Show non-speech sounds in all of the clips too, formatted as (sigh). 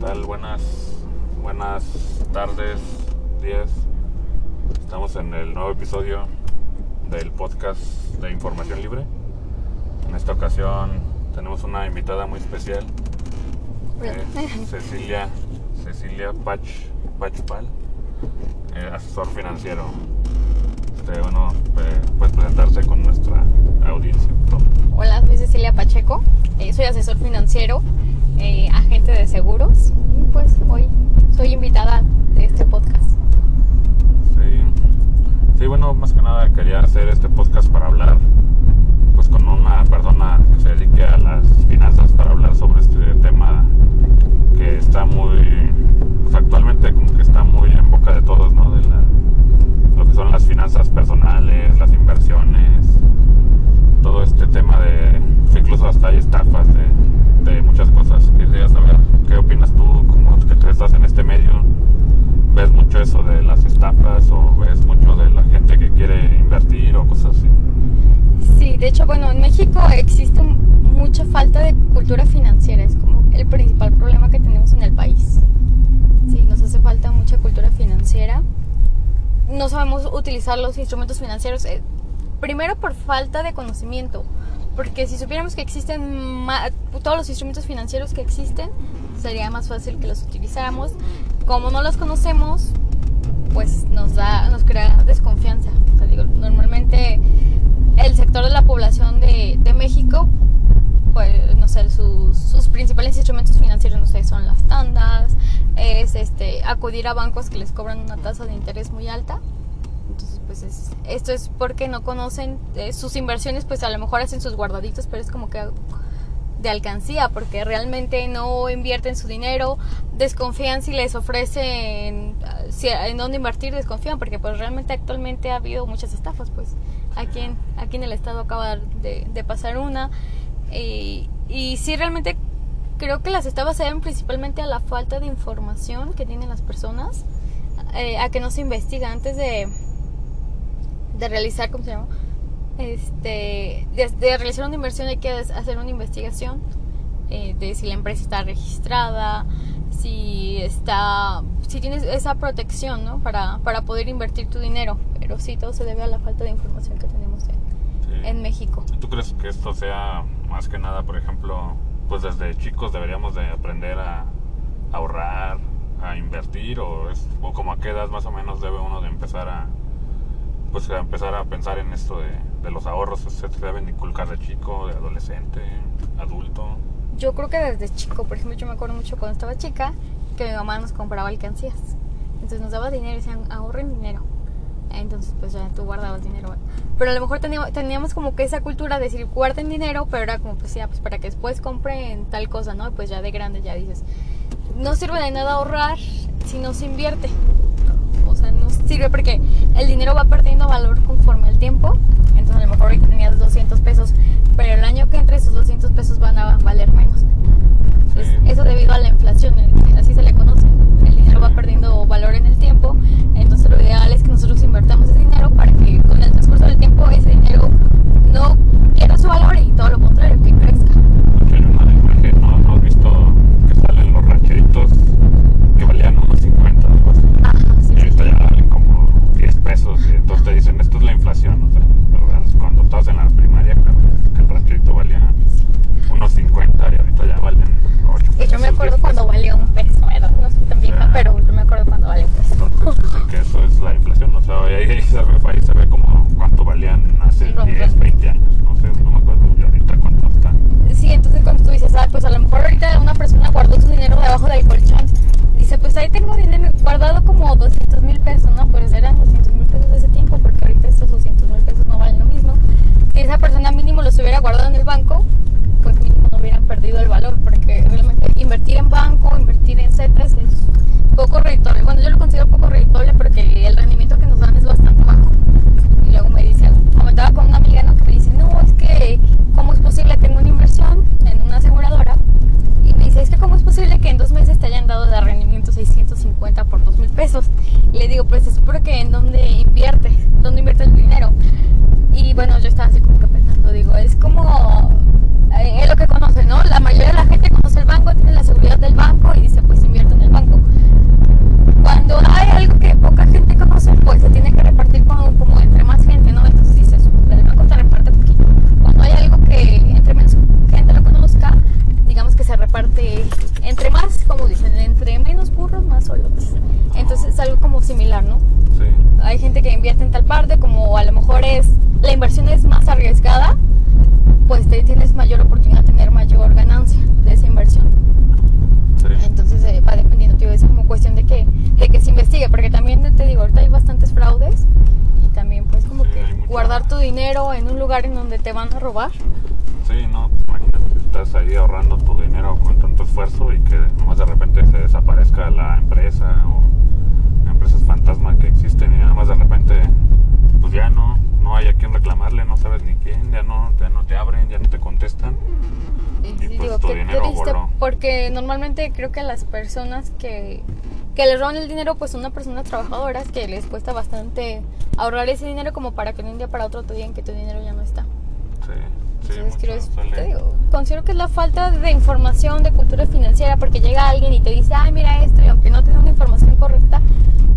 tal? Buenas, buenas tardes, días. Estamos en el nuevo episodio del podcast de Información Libre. En esta ocasión tenemos una invitada muy especial, (laughs) Cecilia, Cecilia Pach, Pachpal, eh, asesor financiero. Este, bueno, eh, puedes presentarse con nuestra audiencia. Hola, soy Cecilia Pacheco, eh, soy asesor financiero, eh, agente de seguros y pues hoy soy invitada de este podcast. Sí. sí, bueno, más que nada quería hacer este podcast para hablar pues con una persona que se dedique a las finanzas para hablar sobre este tema que está muy pues actualmente como que está muy en boca de todos, ¿no? De la- lo que son las finanzas personales, las inversiones, todo este tema de incluso hasta hay estafas de muchas cosas. Quería saber qué opinas tú, como que tú estás en este medio, ves mucho eso de las estafas o ves mucho de la gente que quiere invertir o cosas así. Sí, de hecho, bueno, en México existe mucha falta de cultura financiera, es como el principal problema que tenemos en el país. Sí, nos hace falta mucha cultura financiera. No sabemos utilizar los instrumentos financieros, eh, primero por falta de conocimiento, porque si supiéramos que existen todos los instrumentos financieros que existen, sería más fácil que los utilizáramos. Como no los conocemos, pues nos da, nos crea desconfianza. O sea, digo, normalmente el sector de la población de, de México, pues, no sé, sus, sus principales instrumentos financieros, no sé, son las tandas, es este, acudir a bancos que les cobran una tasa de interés muy alta. Entonces, pues es- esto es porque no conocen eh, sus inversiones, pues a lo mejor hacen sus guardaditos, pero es como que de alcancía, porque realmente no invierten su dinero, desconfían si les ofrecen si, en dónde invertir, desconfían, porque pues realmente actualmente ha habido muchas estafas, pues aquí en, aquí en el estado acaba de, pasar una, y, sí realmente creo que las estafas se deben principalmente a la falta de información que tienen las personas, eh, a que no se investiga antes de, de realizar, ¿cómo se llama? Este, de, de realizar una inversión hay que hacer una investigación eh, de si la empresa está registrada, si está, si tienes esa protección, ¿no? Para, para poder invertir tu dinero. Pero sí, todo se debe a la falta de información que tenemos en, Sí. en México. ¿Tú crees que esto sea más que nada, por ejemplo, pues desde chicos deberíamos de aprender a ahorrar, a invertir o, es, o como a qué edad más o menos debe uno de empezar a pues a empezar a pensar en esto de, de los ahorros? ¿Se deben inculcar de chico, de adolescente, adulto? Yo creo que desde chico, por ejemplo, yo me acuerdo mucho cuando estaba chica que mi mamá nos compraba alcancías. Entonces nos daba dinero y decían, ahorren dinero. Entonces, pues ya tú guardabas dinero. Pero a lo mejor teníamos, teníamos como que esa cultura de decir, guarden dinero, pero era como, pues ya, pues para que después compren tal cosa, ¿no? Y pues ya de grande ya dices, no sirve de nada ahorrar si no se invierte. O sea, no sirve porque el dinero va perdiendo valor conforme el tiempo. Entonces, a lo mejor ahorita tenías 200 pesos, pero el año que entre esos 200 pesos van a valer menos. Entonces, eso debido a la inflación, así se le conoce. El dinero va perdiendo valor en el tiempo, entonces lo ideal es que nosotros invertamos ese dinero para que con el transcurso del tiempo ese dinero no pierda su valor y todo lo contrario, que crezca. Hay una imagen, ¿no? ¿No has visto que salen los rancheritos que valían unos 50 o algo así? Ajá, sí, Y sí. ahorita ya valen como 10 pesos. Y entonces te dicen, esto es la inflación. O sea, cuando estabas en la primaria, claro, que el rancherito valía qué dinero triste, porque normalmente creo que las personas que, que les roban el dinero, pues son unas personas trabajadoras que les cuesta bastante ahorrar ese dinero como para que de un día para otro te digan que tu dinero ya no está. Sí, sí, Entonces, creo es- te digo, considero que es la falta de información, de cultura financiera, porque llega alguien y te dice, ay, mira esto, y aunque no te da una información correcta,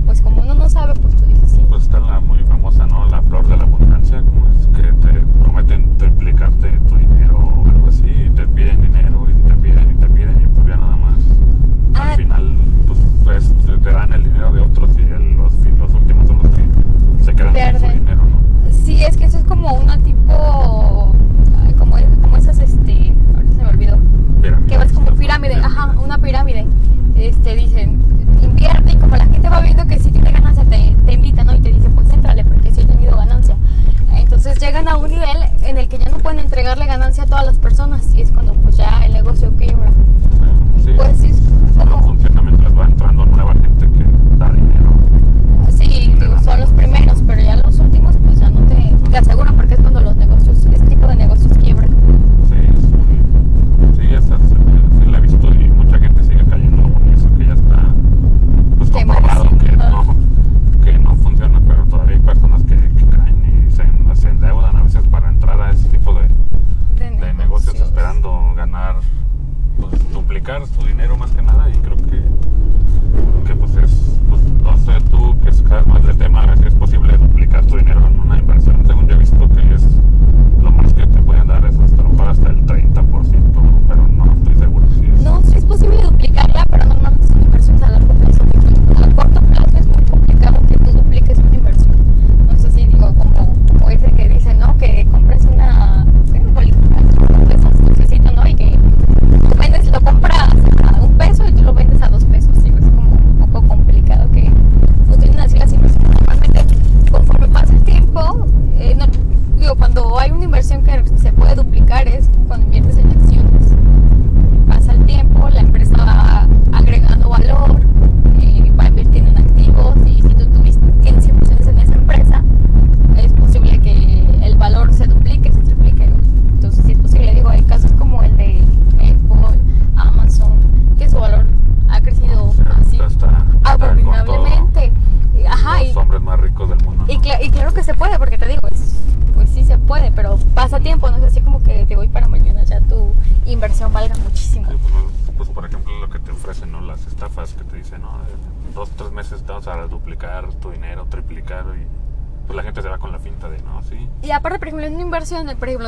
pues como uno no sabe, pues tú dices, sí. Pues está la muy famosa, ¿no? La flor de la abundancia, como es que te prometen triplicarte tu dinero así, y te piden dinero y te piden y te piden y pues ya nada más. Ah. Al final, pues, pues, te- dan el dinero de otros y el- los, los últimos son los que se quedan sin su dinero, ¿no? Sí, es que eso es como una tipo, como, como esas, este, ahorita se me olvidó, Pirámide. que vas como pirámide, ajá, una pirámide. Este, dicen, invierte y como la gente va viendo que si tiene ganancia te, te invita, ¿no? Y te dice, pues éntrale porque sí he tenido ganancia. Entonces llegan a un nivel en el que ya no pueden entregarle ganancia a todas las personas y es cuando pues ya el negocio quiebra. Sí, Pues sí, como, funciona mientras va entrando nueva gente que da dinero. sí, digo, son los primeros, pero ya los últimos pues ya no te, te aseguran porque es cuando los negocios,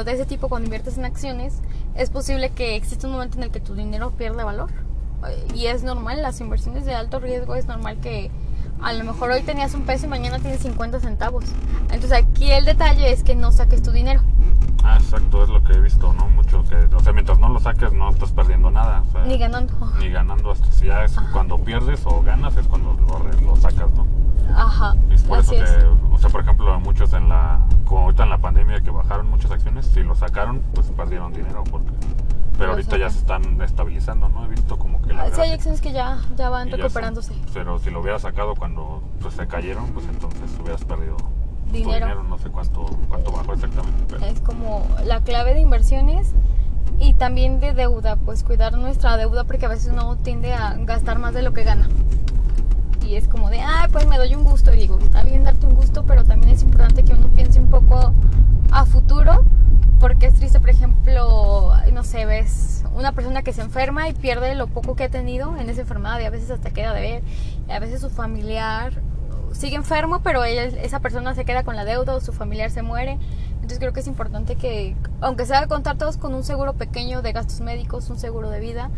de ese tipo, cuando inviertes en acciones, es posible que exista un momento en el que tu dinero pierda valor. Eh, Y es normal, las inversiones de alto riesgo es normal que a lo mejor hoy tenías un peso y mañana tienes 50 centavos. Entonces aquí el detalle es que no saques tu dinero. Ah, exacto, es lo que he visto, ¿no? Mucho que, o sea, mientras no lo saques no estás perdiendo nada. o sea, Ni ganando. Ni ganando hasta si ya es cuando pierdes o ganas es cuando lo, lo sacas, ¿no? Ajá. Y es por Así eso es. que, o sea, por ejemplo, muchos en la, como ahorita en la pandemia que bajaron muchas acciones, si lo sacaron, pues perdieron dinero porque, pero ahorita ya se están estabilizando, ¿no? He visto como que la Ah, Sí, hay acciones que ya, ya van ya recuperándose. pero si lo hubieras sacado cuando pues, se cayeron, pues entonces hubieras perdido Dinero. dinero. No sé cuánto, cuánto bajó exactamente, pero Es como la clave de inversiones y también de deuda, pues cuidar nuestra deuda porque a veces uno tiende a gastar más de lo que gana. Y es como de, ah, pues me doy un gusto. Y digo, está bien darte un gusto, pero también es importante que uno piense un poco a futuro porque es triste, por ejemplo, no sé, ves una persona que se enferma y pierde lo poco que ha tenido en esa enfermedad y a veces hasta queda de ver. Y a veces su familiar sigue enfermo, pero ella- esa persona se queda con la deuda o su familiar se muere. Entonces creo que es importante que, aunque sea contar todos con un seguro pequeño de gastos médicos, un seguro de vida,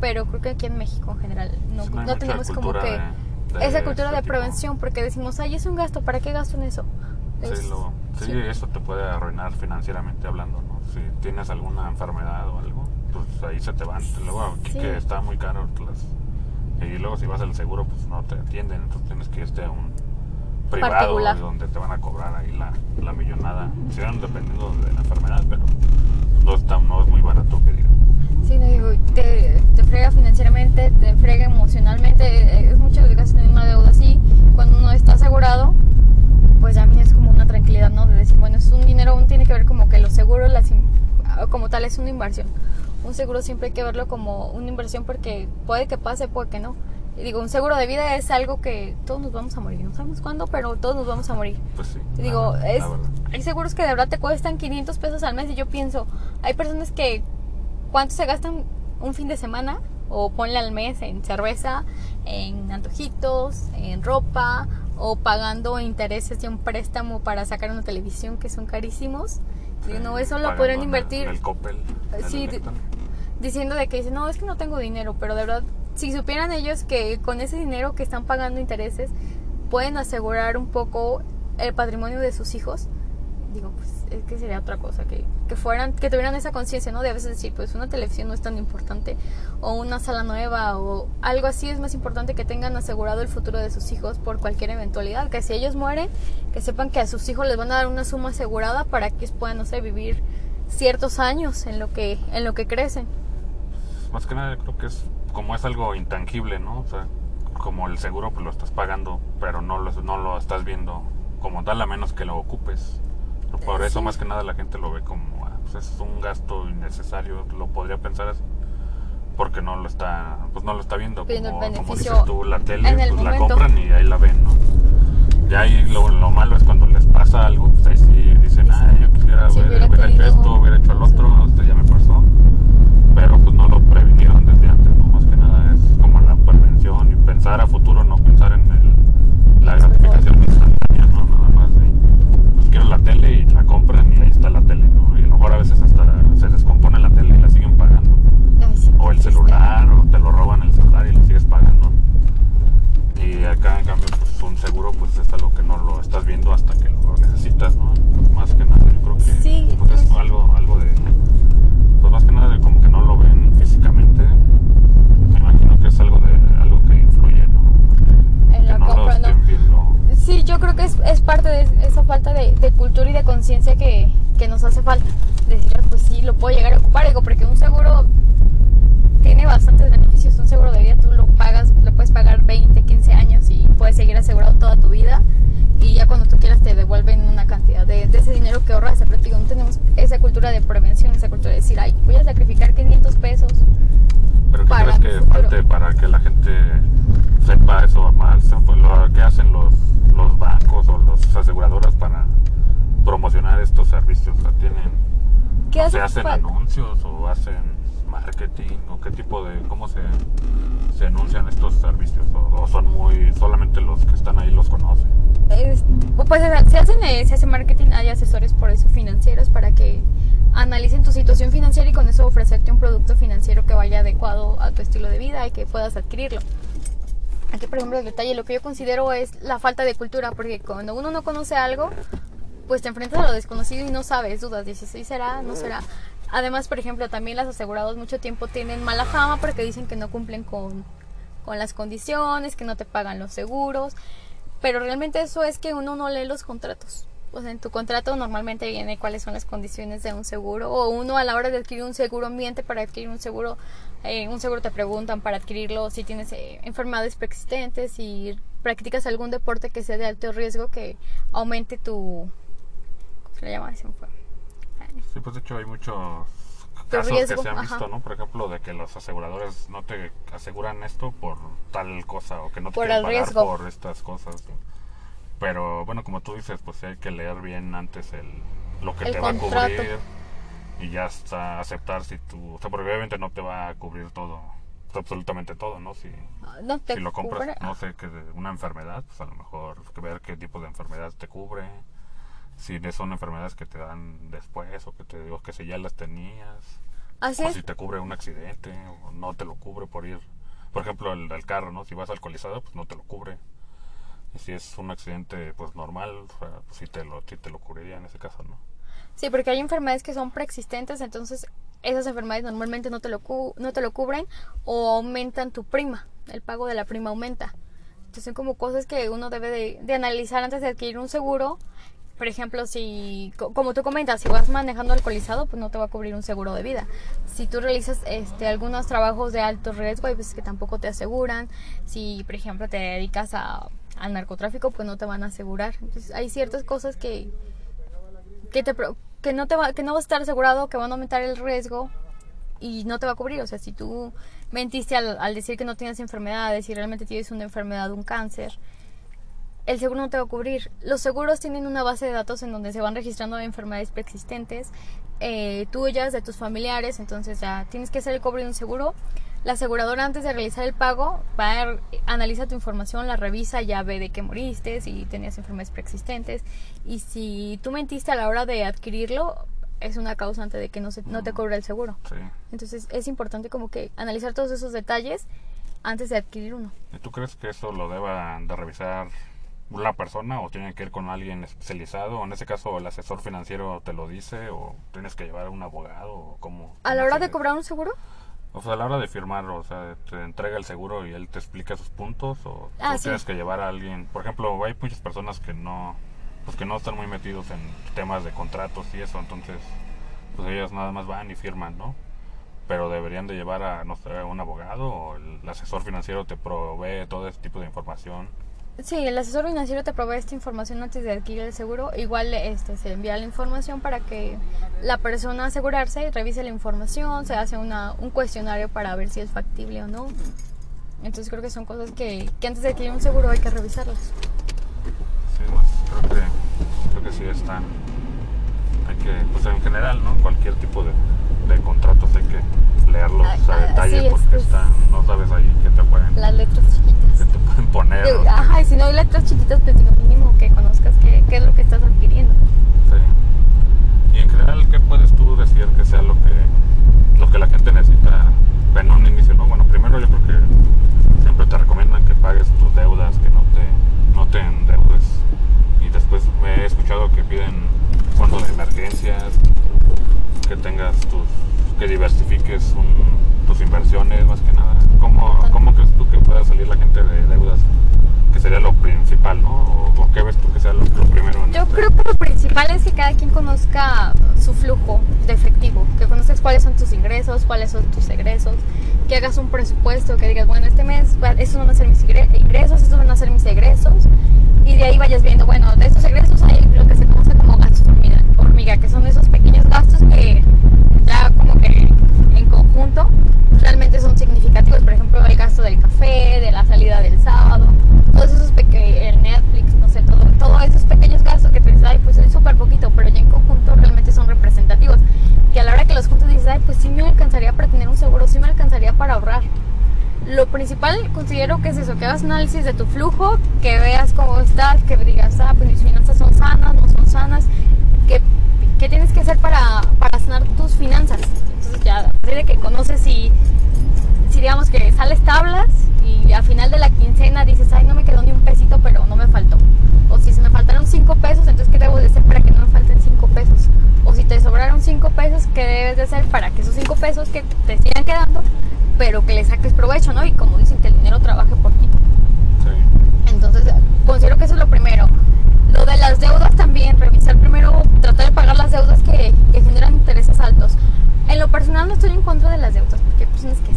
pero creo que aquí en México en general no, tenemos como cultura que de- de esa cultura este de tipo. prevención, porque decimos, ay, es un gasto, ¿para qué gasto en eso? Sí, Es- lo- sí, sí. eso te puede arruinar financieramente hablando, ¿no? Si tienes alguna enfermedad o algo, pues ahí se te van. Luego aquí Sí. que está muy caro las- y luego si vas al seguro, pues no te atienden, entonces tienes que irte a un privado Particular. donde te van a cobrar ahí la, la millonada. Sí, dependiendo de la enfermedad, pero no, está, no es muy barato que digamos. Sí, no digo, te, te frega financieramente, te frega emocionalmente, eh, es mucho desgaste tener una deuda así. Cuando uno está asegurado, pues ya es como una tranquilidad, ¿no? De decir, bueno, es un dinero, uno tiene que ver como que los seguros, las, como tal, es una inversión. Un seguro siempre hay que verlo como una inversión porque puede que pase, puede que no. Y digo, un seguro de vida es algo que todos nos vamos a morir, no sabemos cuándo, pero todos nos vamos a morir. Pues sí. La digo, verdad, es, hay seguros que de verdad te cuestan 500 pesos al mes y yo pienso, hay personas que, ¿cuánto se gastan un fin de semana? O ponle al mes en cerveza, en antojitos, en ropa, o pagando intereses de un préstamo para sacar una televisión que son carísimos. Sí, no, eso lo podrían invertir el Coppel, el Sí. Diciendo de que dicen, no, es que no tengo dinero, pero de verdad, si supieran ellos que con ese dinero que están pagando intereses, pueden asegurar un poco el patrimonio de sus hijos, digo, pues es que sería otra cosa, que, que fueran, que tuvieran esa conciencia, ¿no? De a veces decir, pues una televisión no es tan importante, o una sala nueva, o algo así es más importante que tengan asegurado el futuro de sus hijos por cualquier eventualidad, que si ellos mueren, que sepan que a sus hijos les van a dar una suma asegurada para que puedan, no sé, vivir ciertos años en lo que, en lo que crecen. Más que nada creo que es como es algo intangible, ¿no? O sea, como el seguro pues lo estás pagando, pero no lo, no lo estás viendo como tal a menos que lo ocupes. Por eso Sí. más que nada la gente lo ve como ah, pues es un gasto innecesario, lo podría pensar así. Porque no lo está, pues no lo está viendo. Como, dices tú, la tele, pues la compran y ahí la ven, ¿no? Y ahí lo, lo malo es cuando les pasa algo, pues ahí sí dicen, ah, yo quisiera Sí, hubiera hubiera hecho esto, hubiera hecho el otro, este ya me pasó pero pues no lo previnieron desde antes, ¿no? Más que nada es como la prevención y pensar a futuro, no pensar en el, la gratificación instantánea, ¿no? Nada más de, pues quiero la tele y la compran y ahí está la tele, ¿no? Y a lo mejor a veces hasta se descompone la tele y la siguen pagando. Ay, sí, O el celular, o te lo roban el celular y lo sigues pagando. Y acá en cambio pues un seguro pues es algo que no lo estás viendo hasta que lo necesitas, ¿no? Más que nada yo creo que Sí, pues es pues- algo, algo de pues más que nada de como que no lo ven físicamente. Me imagino que es algo de algo que influye, ¿no? En que la no lo compra, ¿no? estén viendo. Sí, yo creo que es, es parte de esa falta de, de cultura y de conciencia que, que nos hace falta. Decir, "Ah, pues sí, lo puedo llegar a ocupar, digo, porque un seguro tiene bastantes beneficios. Un seguro de vida tú lo pagas, lo puedes pagar 20, 15 años y puedes seguir asegurado toda tu vida. Y ya cuando tú quieras te devuelven una cantidad de, de ese dinero que ahorraste. Pero digo, no tenemos esa cultura de prevención, esa cultura de decir, ay, voy a sacrificar 500 pesos. Pero ¿qué para crees mi que futuro. falte para que la gente sepa eso más? Pues, lo que hacen los, los bancos o las aseguradoras para promocionar estos servicios. O sea, tienen, ¿Qué o hace se hacen fal- anuncios o hacen marketing o qué tipo de, cómo se, se anuncian estos servicios o, o son muy, están ahí los conocen. Es- pues se hacen eh, se hace marketing, hay asesores por eso financieros para que analicen tu situación financiera y con eso ofrecerte un producto financiero que vaya adecuado a tu estilo de vida y que puedas adquirirlo. Aquí, por ejemplo, el detalle, lo que yo considero es la falta de cultura, porque cuando uno no conoce algo, pues te enfrentas a lo desconocido y no sabes, dudas, dices, ¿sí será? ¿No será? Además, por ejemplo, también las aseguradoras mucho tiempo tienen mala fama porque dicen que no cumplen con, con las condiciones, que no te pagan los seguros, pero realmente eso es que uno no lee los contratos. Sea, en tu contrato normalmente viene cuáles son las condiciones de un seguro. O uno a la hora de adquirir un seguro ambiente, para adquirir un seguro, eh, un seguro te preguntan para adquirirlo si tienes eh, enfermedades preexistentes, si practicas algún deporte que sea de alto riesgo que aumente tu... ¿Cómo se le llama? Sí, pues de hecho hay muchos casos que se han ajá. visto, ¿no? Por ejemplo, de que los aseguradores no te aseguran esto por tal cosa o que no te Por quieren pagar riesgo. por estas cosas. Pero bueno, como tú dices, pues hay que leer bien antes el lo que El te va a cubrir y ya está aceptar si tú, o sea, porque obviamente no te va a cubrir todo, absolutamente todo, ¿no? Si, No te si lo compras, cubre- no sé, que de una enfermedad, pues a lo mejor que ver qué tipo de enfermedad te cubre, si son enfermedades que te dan después o que te digo que si ya las tenías, Así o es. si te cubre un accidente o no te lo cubre por ir. Por ejemplo, el del carro, ¿no? Si vas alcoholizado, pues no te lo cubre. Y si es un accidente, pues normal, o sea, pues sí te lo, sí te lo cubriría en ese caso, ¿no? Sí, porque hay enfermedades que son preexistentes, entonces esas enfermedades normalmente no te lo, cu- no te lo cubren o aumentan tu prima, el pago de la prima aumenta. Entonces son como cosas que uno debe de, de analizar antes de adquirir un seguro. Por ejemplo, si, co- como tú comentas, si vas manejando alcoholizado, pues no te va a cubrir un seguro de vida. Si tú realizas este, algunos trabajos de alto riesgo, hay veces que tampoco te aseguran. Si, por ejemplo, te dedicas a, al narcotráfico, pues no te van a asegurar. Entonces hay ciertas cosas que, que te que no te va que no vas a estar asegurado que van a aumentar el riesgo y no te va a cubrir o sea si tú mentiste al, al decir que no tienes enfermedades y realmente tienes una enfermedad un cáncer el seguro no te va a cubrir los seguros tienen una base de datos en donde se van registrando enfermedades preexistentes eh, tuyas de tus familiares entonces ya tienes que hacer el cobro de un seguro la aseguradora antes de realizar el pago va a analiza tu información, la revisa, ya ve de qué moriste, si tenías enfermedades preexistentes y si tú mentiste a la hora de adquirirlo es una causante de que no se, no te cobra el seguro. Sí. Entonces es importante como que analizar todos esos detalles antes de adquirir uno. ¿Y tú crees que eso lo deba de revisar la persona o tiene que ir con alguien especializado? O en ese caso, el asesor financiero te lo dice o tienes que llevar a un abogado o cómo. A la hora de cobrar un seguro, O sea, a la hora de firmar, o sea, te entrega el seguro y él te explica sus puntos o Ah, sí. tienes que llevar a alguien. Por ejemplo, hay muchas personas que no, pues que no están muy metidos en temas de contratos y eso, entonces, pues ellos nada más van y firman, ¿no? Pero deberían de llevar a, no sé, a un abogado o el asesor financiero te provee todo ese tipo de información. Sí, el asesor financiero te provee esta información antes de adquirir el seguro. Igual este se envía la información para que la persona asegurarse revise la información, se hace una, un cuestionario para ver si es factible o no. Entonces creo que son cosas que, que antes de adquirir un seguro hay que revisarlas. Sí, más, creo que, creo que sí están. Hay que, pues en general, ¿no? Cualquier tipo de, de contratos hay que leerlos a ah, detalle es- porque es- están, no sabes ahí qué te pueden, Las letras chiquitas. te pueden poner. Digo, Ajá, y si no hay letras chiquitas, pues digo, mínimo que conozcas qué, qué es lo que estás adquiriendo. Sí. Y en general, ¿qué puedes tú decir que sea lo que lo que la gente necesita en un inicio, no? Bueno, primero yo creo que siempre te recomiendan que pagues tus deudas, que no te no te endeudes. Y después me he escuchado que piden fondos de emergencias, que tengas tus que diversifiques un- tus inversiones más que nada. ¿Cómo, ¿Cómo crees tú que pueda salir la gente de deudas? Que sería lo principal, ¿no? ¿O, o qué ves tú que sea lo, lo primero? Yo este- creo que lo principal es que cada quien conozca su flujo de efectivo, que conozcas cuáles son tus ingresos, cuáles son tus egresos, que hagas un presupuesto, que digas, bueno, este mes estos van a ser mis ingre- ingresos, estos van a ser mis egresos, y de ahí vayas viendo, bueno, de estos egresos hay lo que se conoce como gastos hormiga, que son esos pequeños gastos que ya como que en conjunto realmente son significativos. Por ejemplo, el gasto del café, de la salida del sábado, todos esos pequeños, Netflix, no sé, todo, todos esos pequeños gastos que te dices, ay, pues es súper poquito, pero ya en conjunto realmente son representativos. Que a la hora que los juntos dices, ay, pues sí me alcanzaría para tener un seguro, sí me alcanzaría para ahorrar. Lo principal considero que es eso, que hagas análisis de tu flujo, que veas cómo estás, que digas, ah, pues mis finanzas son sanas, no son sanas, que, que tienes que hacer para, que conoces si, si digamos que sales tablas y al final de la quincena dices, ay, no me quedó ni un pesito, pero no me faltó. O si se me faltaron cinco pesos, entonces ¿qué debo de hacer para que no me falten cinco pesos? O si te sobraron cinco pesos, ¿qué debes de hacer para que esos cinco pesos que te sigan quedando, pero que le saques provecho, ¿no? Y como dicen, que el dinero trabaje por ti. Sí. Entonces, considero que eso es lo primero. Lo de las deudas también, revisar primero, tratar de pagar las deudas que, que generan intereses altos. En lo no estoy en contra de las deudas, porque pues no es que.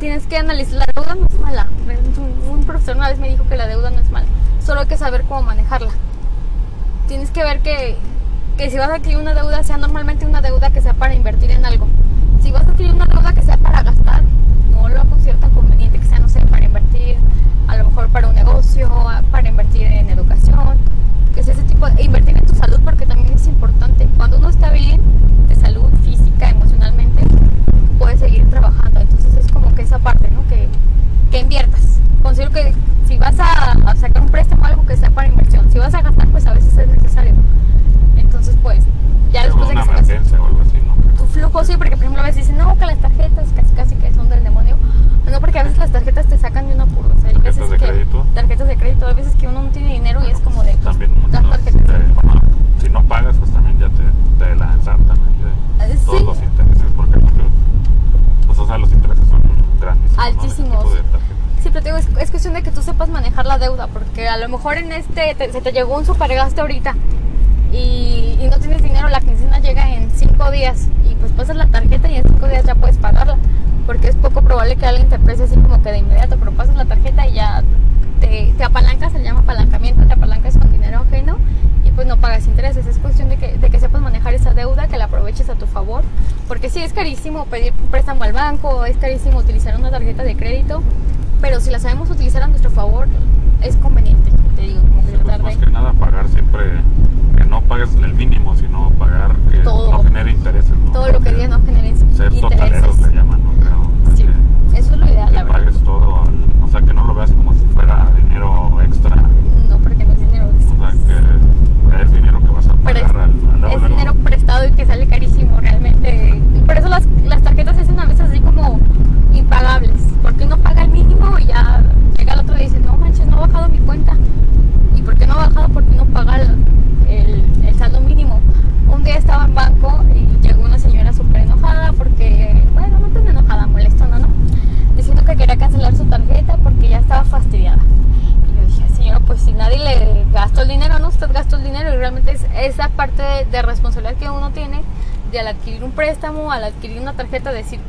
Tienes que analizar, la deuda no es mala. Un, un profesor una vez me dijo que la deuda no es mala, solo hay que saber cómo manejarla. Tienes que ver que, que si vas a adquirir una deuda, sea normalmente una deuda que sea para invertir en algo. Si vas a adquirir una deuda que sea para gastar, no lo considero tan conveniente que sea, no sé, para invertir, a lo mejor para un negocio, invertir en educación, que sea ese tipo de invertir en tu salud porque también es importante. Cuando uno está bien de salud física, emocionalmente, puede seguir trabajando. Entonces es como que esa parte, ¿no? Que, que inviertas. Considero que si vas a, a sacar un préstamo algo que sea para inversión, si vas a gastar, pues a veces es necesario. Entonces, pues, ya Sí, después de una que sacas emergencia o algo así, ¿no? tu flujo ojo, sí, porque por ejemplo a veces dicen, no, que las tarjetas casi casi que son del demonio. No, porque a veces las tarjetas te sacan de un apuro. O sea, hay ¿Tarjetas veces de que- crédito? Tarjetas de crédito. Hay veces que uno no tiene dinero y es como de. También las muchos, tarjetas. eh, bueno, si no pagas, pues también ya te, te la ensartan ahí de Eh, todos sí. los intereses, porque pues, pues, o sea, los intereses son grandísimos. ¿no? De ese Altísimos. tipo de tarjetas. Sí, pero te digo, es, es cuestión de que tú sepas manejar la deuda, porque a lo este te- se te llegó un supergasto ahorita y, y no tienes dinero, la quincena llega en cinco días y pues pasas la tarjeta y en cinco días ya puedes pagarla, porque es poco probable que alguien te preste así como que de inmediato, pero pasas la tarjeta y ya te, te apalancas, se llama apalancamiento, te apalancas con dinero ajeno y pues no pagas intereses. Es cuestión de que, de que sepas manejar esa deuda, que la aproveches a tu favor, porque sí es carísimo pedir un préstamo al banco, es carísimo utilizar una tarjeta de crédito, pero si la sabemos utilizar a nuestro favor, es conveniente, te digo, como que Sí, pues, más que nada pagar siempre, que no pagues el mínimo, sino pagar que Todo. no genere intereses. ¿no? Todo lo que diga no genere Ser totaleros intereses. le llaman, ¿no? Creo. Sí, Que- eso es lo ideal, que la verdad. pagues todo, o sea, que no lo veas como si fuera dinero extra, No, porque no es dinero. o sea, que es dinero que vas a pagar al, al es, dinero prestado y que sale carísimo realmente. Por eso las, las tarjetas se hacen a veces así como impagables. Porque uno paga el mínimo y ya llega el otro y dice, no manches, no ha bajado mi cuenta. ¿Y por qué no ha bajado? Porque uno paga el, el, el saldo mínimo. Un día estaba en banco y llegó una señora súper enojada porque, bueno, no tan enojada, molestona, ¿no? Diciendo que quería cancelar su tarjeta porque ya estaba fastidiada. Y yo dije, señora, pues si nadie le gastó el dinero, ¿no? Usted gastó el dinero y realmente es esa parte de, de responsabilidad que uno tiene de al adquirir un préstamo, al adquirir una tarjeta, decir,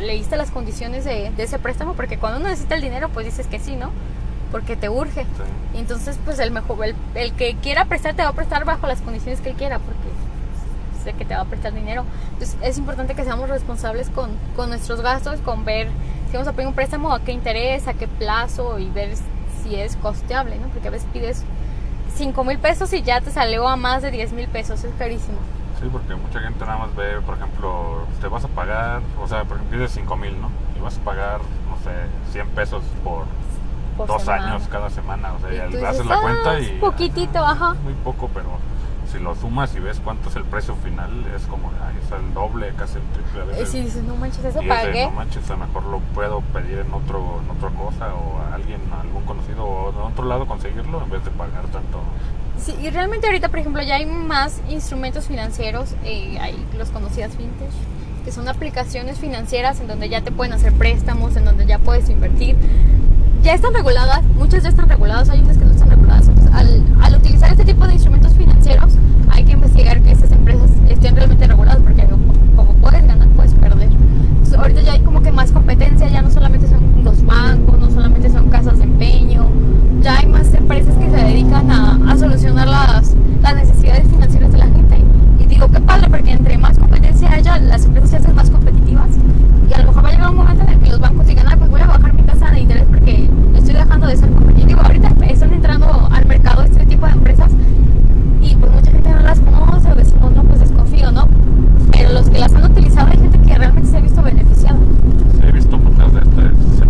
leíste las condiciones de, de ese préstamo, porque cuando uno necesita el dinero, pues dices que sí, ¿no? Porque te urge. Sí. Entonces, pues el mejor, el, el que quiera prestar te va a prestar bajo las condiciones que él quiera, porque sé que te va a prestar dinero. Entonces, es importante que seamos responsables con, con nuestros gastos, con ver si vamos a pedir un préstamo, a qué interés, a qué plazo y ver si es costeable, ¿no? Porque a veces pides 5 mil pesos y ya te salió a más de 10 mil pesos, es carísimo. Sí, porque mucha gente nada más ve, por ejemplo, te vas a pagar, o sea, por ejemplo, pides 5 mil, ¿no? Y vas a pagar, no sé, 100 pesos por, Por dos semana. años cada semana. O sea, Y le haces dices, la "Ah, cuenta y. poquitito, ah, ajá. Muy poco, pero si lo sumas y ves cuánto es el precio final, es como, ay, es el doble, casi el triple a Y si dices, no manches, eso pagué. no manches, a lo mejor lo puedo pedir en otro en otra cosa o a alguien, a algún conocido o en otro lado conseguirlo en vez de pagar tanto. Sí, y realmente ahorita, por ejemplo, ya hay más instrumentos financieros, eh, hay los conocidas fintech, que son aplicaciones financieras en donde ya te pueden hacer préstamos, en donde ya puedes invertir. Ya están reguladas, muchas ya están reguladas, hay unas que no están reguladas. Entonces, al, al utilizar este tipo de instrumentos financieros, hay que investigar que esas empresas estén realmente reguladas, porque como puedes ganar, puedes perder. Entonces, ahorita ya hay como que más competencia, ya no solamente son los bancos, no solamente son casas de empeño, ya hay más empresas que se dedican a, a solucionar las, las necesidades financieras de la gente. Y digo, qué padre, porque entre más competencia haya, las empresas se hacen más competitivas. Y a lo mejor va a llegar un momento en el que los bancos digan, ah, pues voy a bajar mi tasa de interés porque estoy dejando de ser competitivo. Ahorita están entrando al mercado este tipo de empresas y pues mucha gente no las conoce o decimos, no, pues desconfío, ¿no? Pero los que las han utilizado hay gente que realmente se ha visto beneficiada. Sí, he visto muchas de estas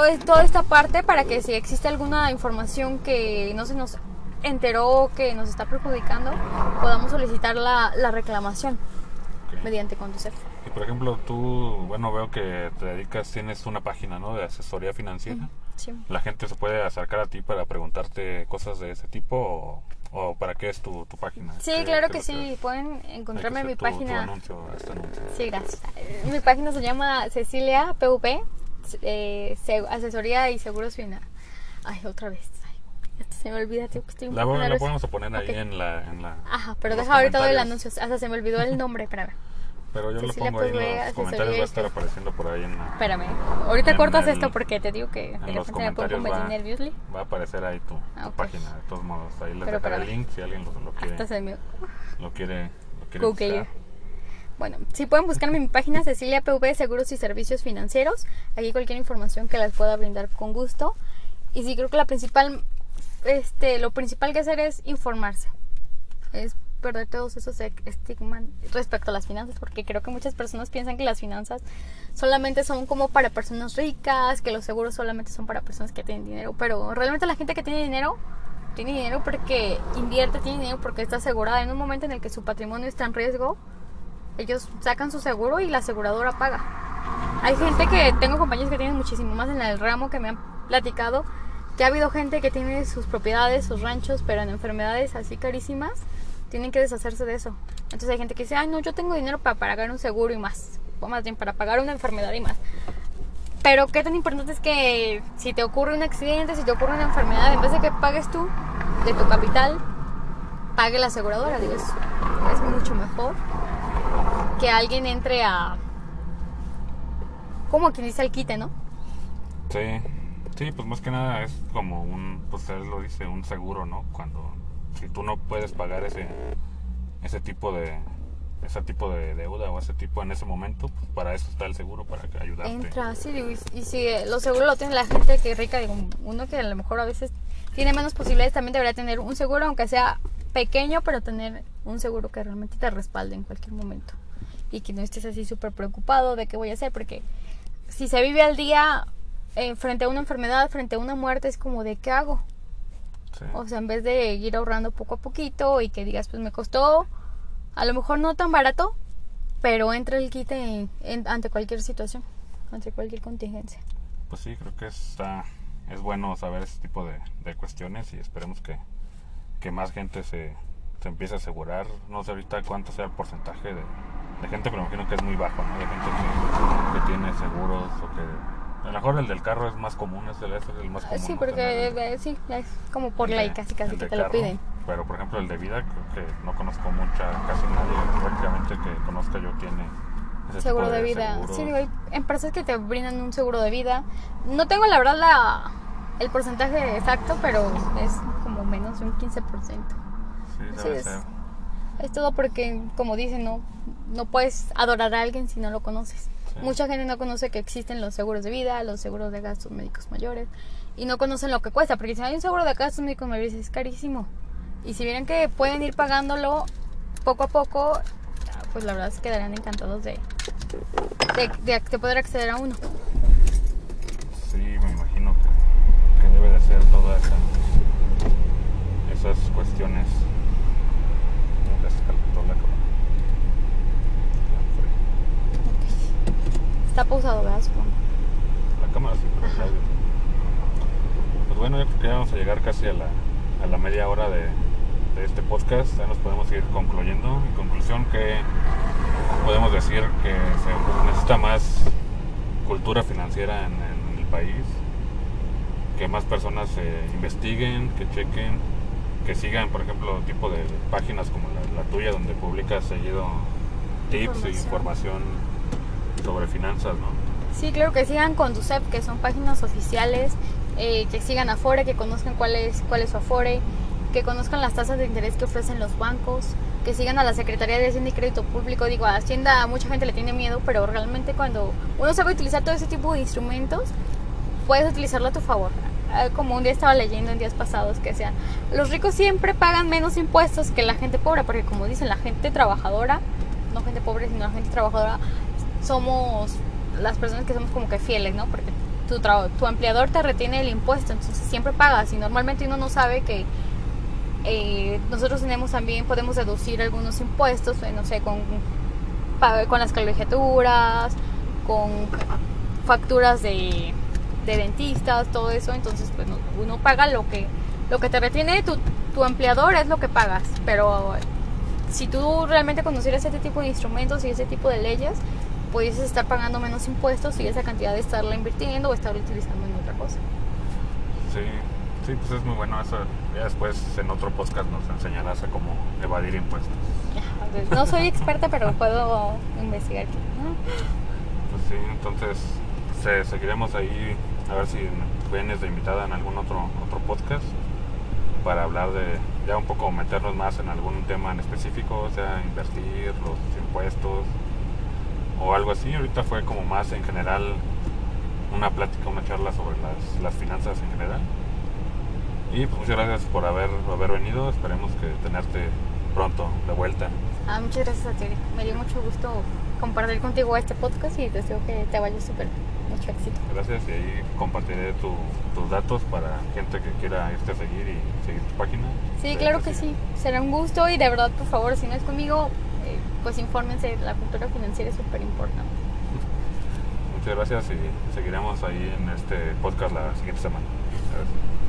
todo, toda esta parte para que si existe alguna información que no se nos enteró que nos está perjudicando, podamos solicitar la, la reclamación Ok. mediante Conducef. Y por ejemplo, tú, bueno, veo que te dedicas, tienes una página, ¿no? De asesoría financiera. Sí. ¿La gente se puede acercar a ti para preguntarte cosas de ese tipo o, o para qué es tu, tu página? Sí, ¿Qué- claro que sí. Pueden encontrarme en mi tu- tu página. anuncio, este anuncio. Sí, gracias. Mi página se llama Cecilia PVP, eh, se- asesoría y seguros final. Ay, otra vez. Ay, se me olvida, tío, que estoy un La, poco nerviosa. podemos poner ahí Ok. en la... En la Ajá, pero deja ahorita doy el anuncio. Hasta se me olvidó el nombre, espérame. Pero yo Cecilia lo pongo ahí en los comentarios, va a estar apareciendo por ahí en la... Espérame. Ahorita En cortas el- esto porque te digo que en los me pongo va, va a aparecer ahí tu, Ah, ok. página, de todos modos. Ahí les Pero dejaré el link si alguien lo, lo quiere, lo quiere, lo quiere Google. buscar. Bueno, sí pueden buscarme en mi página Cecilia PV Seguros y Servicios Financieros. Aquí cualquier información que les pueda brindar con gusto. Y sí creo que la principal, este, lo principal que hacer es informarse. Es perder todos esos e- estigmas respecto a las finanzas, porque creo que muchas personas piensan que las finanzas solamente son como para personas ricas, que los seguros solamente son para personas que tienen dinero, pero realmente la gente que tiene dinero tiene dinero porque invierte, tiene dinero porque está asegurada. En un momento en el que su patrimonio está en riesgo, ellos sacan su seguro y la aseguradora paga. Hay gente que, tengo compañeros que tienen muchísimo más en el ramo que me han platicado, que ha habido gente que tiene sus propiedades, sus ranchos, pero en enfermedades así carísimas, tienen que deshacerse de eso. Entonces hay gente que dice, ay no, yo tengo dinero para pagar un seguro y más, o más bien para pagar una enfermedad y más. Pero qué tan importante es que si te ocurre un accidente, si te ocurre una enfermedad, en vez de que pagues tú de tu capital, pague la aseguradora. Digo, es, es mucho mejor que alguien entre a. Como quien dice al quite, ¿no? Sí, sí, pues más que nada es como un, pues él lo dice, un seguro, ¿no? Cuando, si tú no puedes pagar ese, ese tipo de, ese tipo de deuda o ese tipo en ese momento, pues para eso está el seguro, para ayudarte. Entra, sí, digo, y, y si los seguros lo tiene la gente que es rica, digo, uno que a lo mejor a veces tiene menos posibilidades, también debería tener un seguro, aunque sea pequeño, pero tener un seguro que realmente te respalde en cualquier momento. Y que no estés así súper preocupado de qué voy a hacer, porque si se vive al día eh, frente a una enfermedad, frente a una muerte, es como de qué hago. Sí. O sea, en vez de ir ahorrando poco a poquito y que digas, pues me costó, a lo mejor no tan barato, pero entra el quite en- en- ante cualquier situación, ante cualquier contingencia. Pues sí, creo que está, es bueno saber ese tipo de, de cuestiones y esperemos que, que más gente se, se empiece a asegurar. No sé ahorita cuánto sea el porcentaje de, de gente, pero me imagino que es muy bajo, ¿no? De gente que, que tiene seguros o que... A lo mejor el del carro es más común, es el, es el más común. sí, porque el- sí, es como por ley casi casi que te lo piden. Pero por ejemplo el de vida, creo que no conozco mucha, casi nadie prácticamente que conozca yo tiene ese Seguro de vida. seguros. Sí, hay empresas que te brindan un seguro de vida. No tengo la verdad la el porcentaje exacto, pero es como menos de un 15%. Sí, es- todo porque, como dicen, no, no puedes adorar a alguien si no lo conoces. Sí. Mucha gente no conoce que existen los seguros de vida, los seguros de gastos médicos mayores, y no conocen lo que cuesta, porque si hay un seguro de gastos médicos mayores es carísimo. Y si vieran que pueden ir pagándolo poco a poco, pues la verdad quedarían encantados de, de, de- de poder acceder a uno. Sí, me imagino que, que debe de ser toda esa, esas cuestiones. ¿Cómo que se la cámara? Está pausado, ¿verdad? Supongo. La cámara sí, pero el audio. Pues bueno, yo creo que ya vamos a llegar casi a la, a la media hora de, de este podcast. Ya nos podemos ir concluyendo. En conclusión, que podemos decir que se necesita más cultura financiera en, en el país, que más personas eh, investiguen, que chequen, que sigan, por ejemplo, tipo de páginas como la, la tuya, donde publicas seguido tips e Información. sobre finanzas, ¿no? Sí, claro que sigan Conducep, que son páginas oficiales, eh, que sigan Afore, que conozcan cuál es, cuál es su Afore, que conozcan las tasas de interés que ofrecen los bancos, que sigan a la Secretaría de Hacienda y Crédito Público. Digo, a Hacienda a mucha gente le tiene miedo, pero realmente cuando uno sabe utilizar todo ese tipo de instrumentos, puedes utilizarlo a tu favor. Ah, Como un día estaba leyendo en días pasados que decían, los ricos siempre pagan menos impuestos que la gente pobre, porque como dicen, la gente trabajadora, no gente pobre, sino la gente trabajadora, somos las personas que somos como que fieles, ¿no? Porque tu, tu empleador te retiene el impuesto, entonces siempre pagas y normalmente uno no sabe que eh, nosotros tenemos también, podemos deducir algunos impuestos, eh, no sé, con, con las colegiaturas, con facturas de, de dentistas, todo eso, entonces pues uno paga lo que, lo que te retiene tu, tu empleador es lo que pagas, pero si tú realmente conocieras ese tipo de instrumentos y ese tipo de leyes, puedes estar pagando menos impuestos y esa cantidad de estarla invirtiendo o estarla utilizando en otra cosa. Sí, sí, pues es muy bueno eso. Ya después en otro podcast nos enseñarás a cómo evadir impuestos. No soy experta, pero puedo investigar. Pues sí, entonces seguiremos ahí a ver si vienes de invitada en algún otro otro podcast para hablar de ya un poco meternos más en algún tema en específico, o sea, invertir, los impuestos o algo así. Ahorita fue como más en general una plática, una charla sobre las, las finanzas en general. Y pues muchas gracias por haber, haber venido. Esperemos que tenerte pronto de vuelta. Ah, muchas gracias a ti. Me dio mucho gusto compartir contigo este podcast y deseo que te vaya súper. Mucho éxito. Gracias y ahí compartiré tus datos para gente que quiera irte a seguir y seguir tu página. Sí, claro que sí. Será un gusto y de verdad, por favor, si no es conmigo, eh, pues infórmense. La cultura financiera es súper importante. (laughs) Muchas gracias y seguiremos ahí en este podcast la siguiente semana. Gracias.